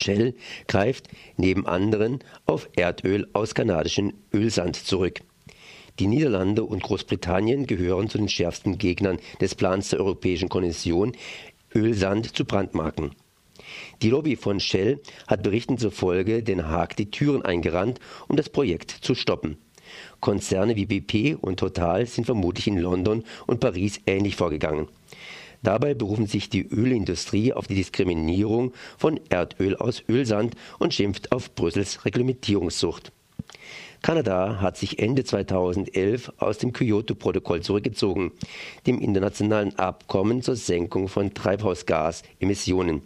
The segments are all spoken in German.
Shell greift neben anderen auf Erdöl aus kanadischem Ölsand zurück. Die Niederlande und Großbritannien gehören zu den schärfsten Gegnern des Plans der Europäischen Kommission, Ölsand zu brandmarken. Die Lobby von Shell hat Berichten zufolge Den Haag die Türen eingerannt, um das Projekt zu stoppen. Konzerne wie BP und Total sind vermutlich in London und Paris ähnlich vorgegangen. Dabei berufen sich die Ölindustrie auf die Diskriminierung von Erdöl aus Ölsand und schimpft auf Brüssels Reglementierungssucht. Kanada hat sich Ende 2011 aus dem Kyoto-Protokoll zurückgezogen, dem internationalen Abkommen zur Senkung von Treibhausgasemissionen.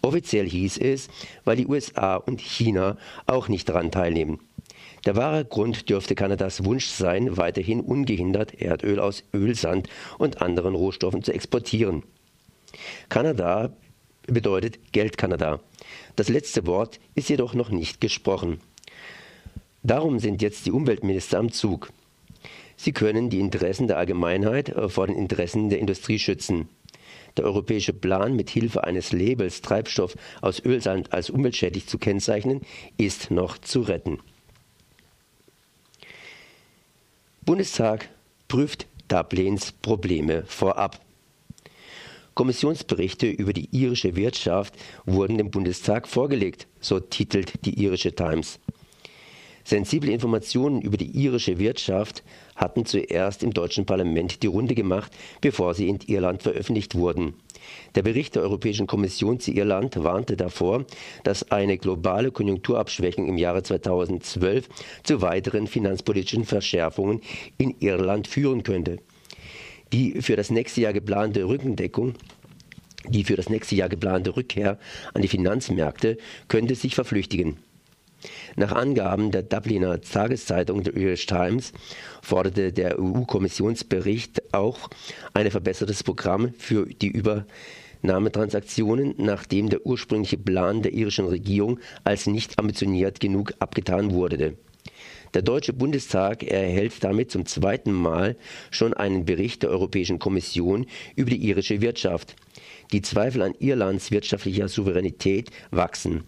Offiziell hieß es, weil die USA und China auch nicht daran teilnehmen. Der wahre Grund dürfte Kanadas Wunsch sein, weiterhin ungehindert Erdöl aus Ölsand und anderen Rohstoffen zu exportieren. Kanada bedeutet Geld Kanada. Das letzte Wort ist jedoch noch nicht gesprochen. Darum sind jetzt die Umweltminister am Zug. Sie können die Interessen der Allgemeinheit äh, vor den Interessen der Industrie schützen. Der europäische Plan, mit Hilfe eines Labels Treibstoff aus Ölsand als umweltschädlich zu kennzeichnen, ist noch zu retten. Bundestag prüft Dublins Probleme vorab. Kommissionsberichte über die irische Wirtschaft wurden dem Bundestag vorgelegt, so titelt die irische Times. Sensible Informationen über die irische Wirtschaft hatten zuerst im deutschen Parlament die Runde gemacht, bevor sie in Irland veröffentlicht wurden. Der Bericht der Europäischen Kommission zu Irland warnte davor, dass eine globale Konjunkturabschwächung im Jahre 2012 zu weiteren finanzpolitischen Verschärfungen in Irland führen könnte. Die für das nächste Jahr geplante Rückendeckung die für das nächste Jahr geplante Rückkehr an die Finanzmärkte könnte sich verflüchtigen. Nach Angaben der Dubliner Tageszeitung The Irish Times forderte der EU-Kommissionsbericht auch ein verbessertes Programm für die Übernahmetransaktionen, nachdem der ursprüngliche Plan der irischen Regierung als nicht ambitioniert genug abgetan wurde. Der Deutsche Bundestag erhält damit zum zweiten Mal schon einen Bericht der Europäischen Kommission über die irische Wirtschaft. Die Zweifel an Irlands wirtschaftlicher Souveränität wachsen.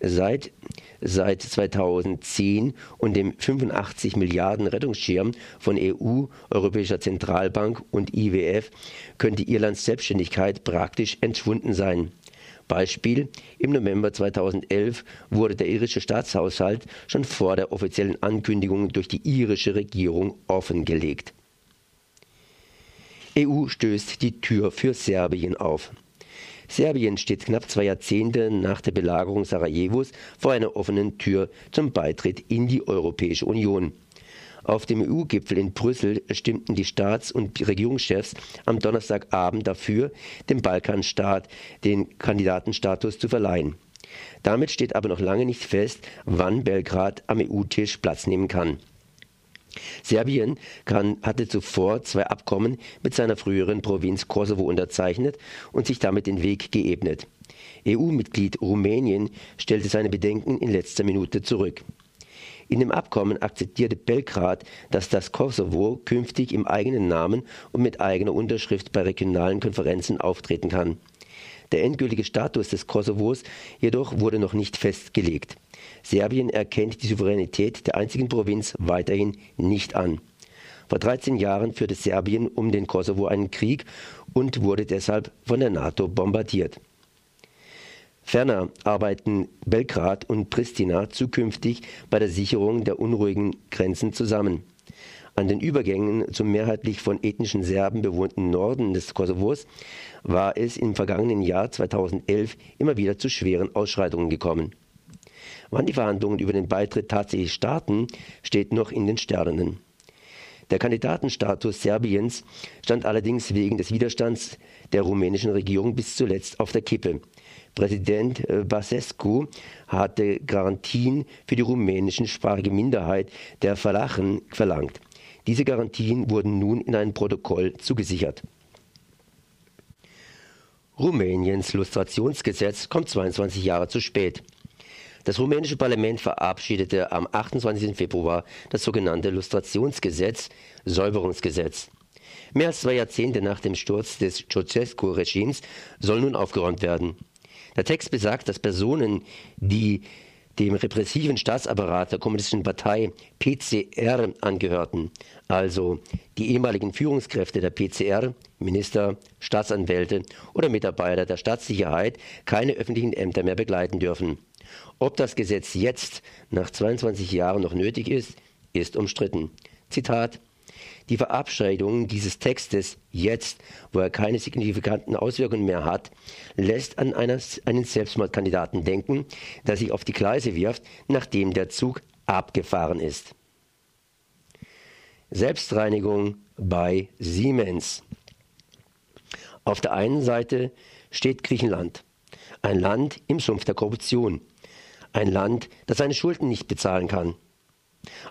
Seit, seit 2010 und dem 85 Milliarden Rettungsschirm von EU, Europäischer Zentralbank und IWF könnte Irlands Selbstständigkeit praktisch entschwunden sein. Beispiel: Im November 2011 wurde der irische Staatshaushalt schon vor der offiziellen Ankündigung durch die irische Regierung offengelegt. EU stößt die Tür für Serbien auf. Serbien steht knapp zwei Jahrzehnte nach der Belagerung Sarajevos vor einer offenen Tür zum Beitritt in die Europäische Union. Auf dem EU-Gipfel in Brüssel stimmten die Staats- und Regierungschefs am Donnerstagabend dafür, dem Balkanstaat den Kandidatenstatus zu verleihen. Damit steht aber noch lange nicht fest, wann Belgrad am EU-Tisch Platz nehmen kann. Serbien kann, hatte zuvor zwei Abkommen mit seiner früheren Provinz Kosovo unterzeichnet und sich damit den Weg geebnet. EU-Mitglied Rumänien stellte seine Bedenken in letzter Minute zurück. In dem Abkommen akzeptierte Belgrad, dass das Kosovo künftig im eigenen Namen und mit eigener Unterschrift bei regionalen Konferenzen auftreten kann. Der endgültige Status des Kosovos jedoch wurde noch nicht festgelegt. Serbien erkennt die Souveränität der einzigen Provinz weiterhin nicht an. Vor 13 Jahren führte Serbien um den Kosovo einen Krieg und wurde deshalb von der NATO bombardiert. Ferner arbeiten Belgrad und Pristina zukünftig bei der Sicherung der unruhigen Grenzen zusammen. An den Übergängen zum mehrheitlich von ethnischen Serben bewohnten Norden des Kosovos war es im vergangenen Jahr 2011 immer wieder zu schweren Ausschreitungen gekommen. Wann die Verhandlungen über den Beitritt tatsächlich starten, steht noch in den Sternen. Der Kandidatenstatus Serbiens stand allerdings wegen des Widerstands der rumänischen Regierung bis zuletzt auf der Kippe. Präsident äh, Basescu hatte Garantien für die rumänischsprachige Minderheit der Valachen verlangt. Diese Garantien wurden nun in einem Protokoll zugesichert. Rumäniens Lustrationsgesetz kommt 22 Jahre zu spät. Das rumänische Parlament verabschiedete am 28. Februar das sogenannte Lustrationsgesetz, Säuberungsgesetz. Mehr als zwei Jahrzehnte nach dem Sturz des Ceausescu-Regimes soll nun aufgeräumt werden. Der Text besagt, dass Personen, die dem repressiven Staatsapparat der Kommunistischen Partei PCR angehörten, also die ehemaligen Führungskräfte der PCR, Minister, Staatsanwälte oder Mitarbeiter der Staatssicherheit, keine öffentlichen Ämter mehr begleiten dürfen. Ob das Gesetz jetzt, nach 22 Jahren, noch nötig ist, ist umstritten. Zitat die Verabschiedung dieses Textes jetzt, wo er keine signifikanten Auswirkungen mehr hat, lässt an einer, einen Selbstmordkandidaten denken, der sich auf die Gleise wirft, nachdem der Zug abgefahren ist. Selbstreinigung bei Siemens. Auf der einen Seite steht Griechenland, ein Land im Sumpf der Korruption, ein Land, das seine Schulden nicht bezahlen kann.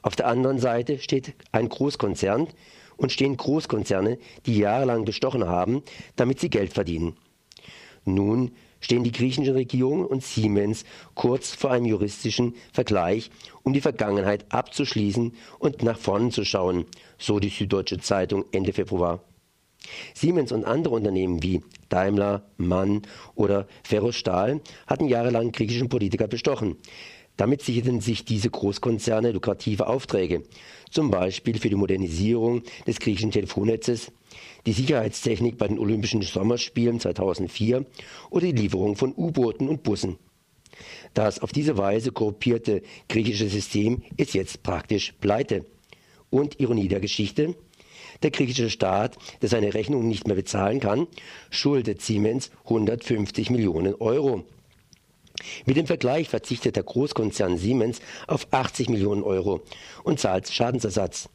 Auf der anderen Seite steht ein Großkonzern und stehen Großkonzerne, die jahrelang bestochen haben, damit sie Geld verdienen. Nun stehen die griechische Regierung und Siemens kurz vor einem juristischen Vergleich, um die Vergangenheit abzuschließen und nach vorn zu schauen, so die Süddeutsche Zeitung Ende Februar. Siemens und andere Unternehmen wie Daimler, Mann oder Ferrostahl hatten jahrelang griechischen Politiker bestochen. Damit sicherten sich diese Großkonzerne lukrative Aufträge, zum Beispiel für die Modernisierung des griechischen Telefonnetzes, die Sicherheitstechnik bei den Olympischen Sommerspielen 2004 oder die Lieferung von U-Booten und Bussen. Das auf diese Weise korruptierte griechische System ist jetzt praktisch pleite. Und Ironie der Geschichte, der griechische Staat, der seine Rechnungen nicht mehr bezahlen kann, schuldet Siemens 150 Millionen Euro. Mit dem Vergleich verzichtet der Großkonzern Siemens auf 80 Millionen Euro und zahlt Schadensersatz.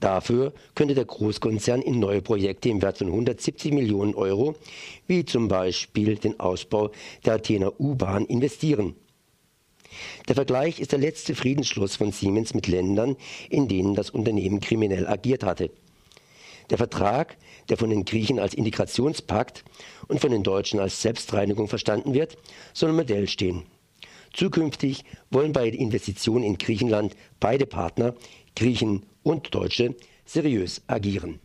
Dafür könnte der Großkonzern in neue Projekte im Wert von 170 Millionen Euro, wie zum Beispiel den Ausbau der Athener U-Bahn, investieren. Der Vergleich ist der letzte Friedensschluss von Siemens mit Ländern, in denen das Unternehmen kriminell agiert hatte. Der Vertrag, der von den Griechen als Integrationspakt und von den Deutschen als Selbstreinigung verstanden wird, soll Modell stehen. Zukünftig wollen bei Investitionen in Griechenland beide Partner, Griechen und Deutsche, seriös agieren.